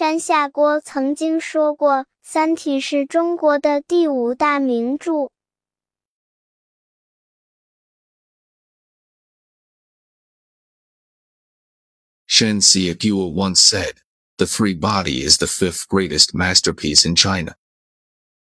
山下锅曾经说过，《三体》是中国的第五大名著。Shen Xiaoguo once said, The Three Body is the fifth greatest masterpiece in China.